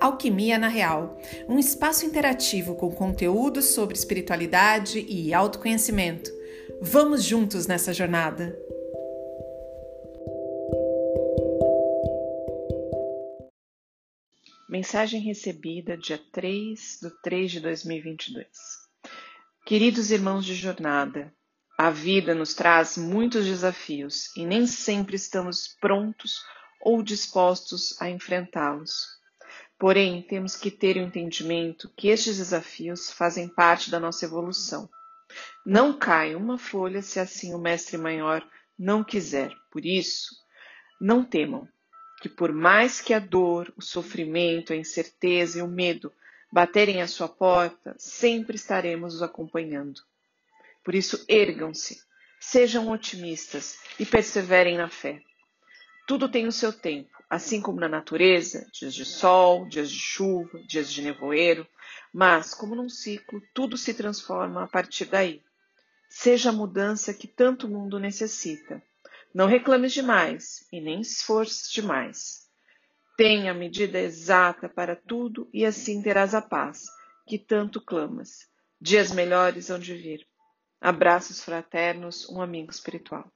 Alquimia na Real, um espaço interativo com conteúdos sobre espiritualidade e autoconhecimento. Vamos juntos nessa jornada! Mensagem recebida dia 3 de 3 de 2022. Queridos irmãos de jornada, a vida nos traz muitos desafios e nem sempre estamos prontos ou dispostos a enfrentá-los. Porém, temos que ter o entendimento que estes desafios fazem parte da nossa evolução. Não cai uma folha se assim o Mestre Maior não quiser. Por isso, não temam, que por mais que a dor, o sofrimento, a incerteza e o medo baterem à sua porta, sempre estaremos os acompanhando. Por isso, ergam-se, sejam otimistas e perseverem na fé. Tudo tem o seu tempo assim como na natureza, dias de sol, dias de chuva, dias de nevoeiro, mas, como num ciclo, tudo se transforma a partir daí. Seja a mudança que tanto mundo necessita. Não reclames demais e nem esforces demais. Tenha a medida exata para tudo e assim terás a paz que tanto clamas. Dias melhores hão de vir. Abraços fraternos, um amigo espiritual.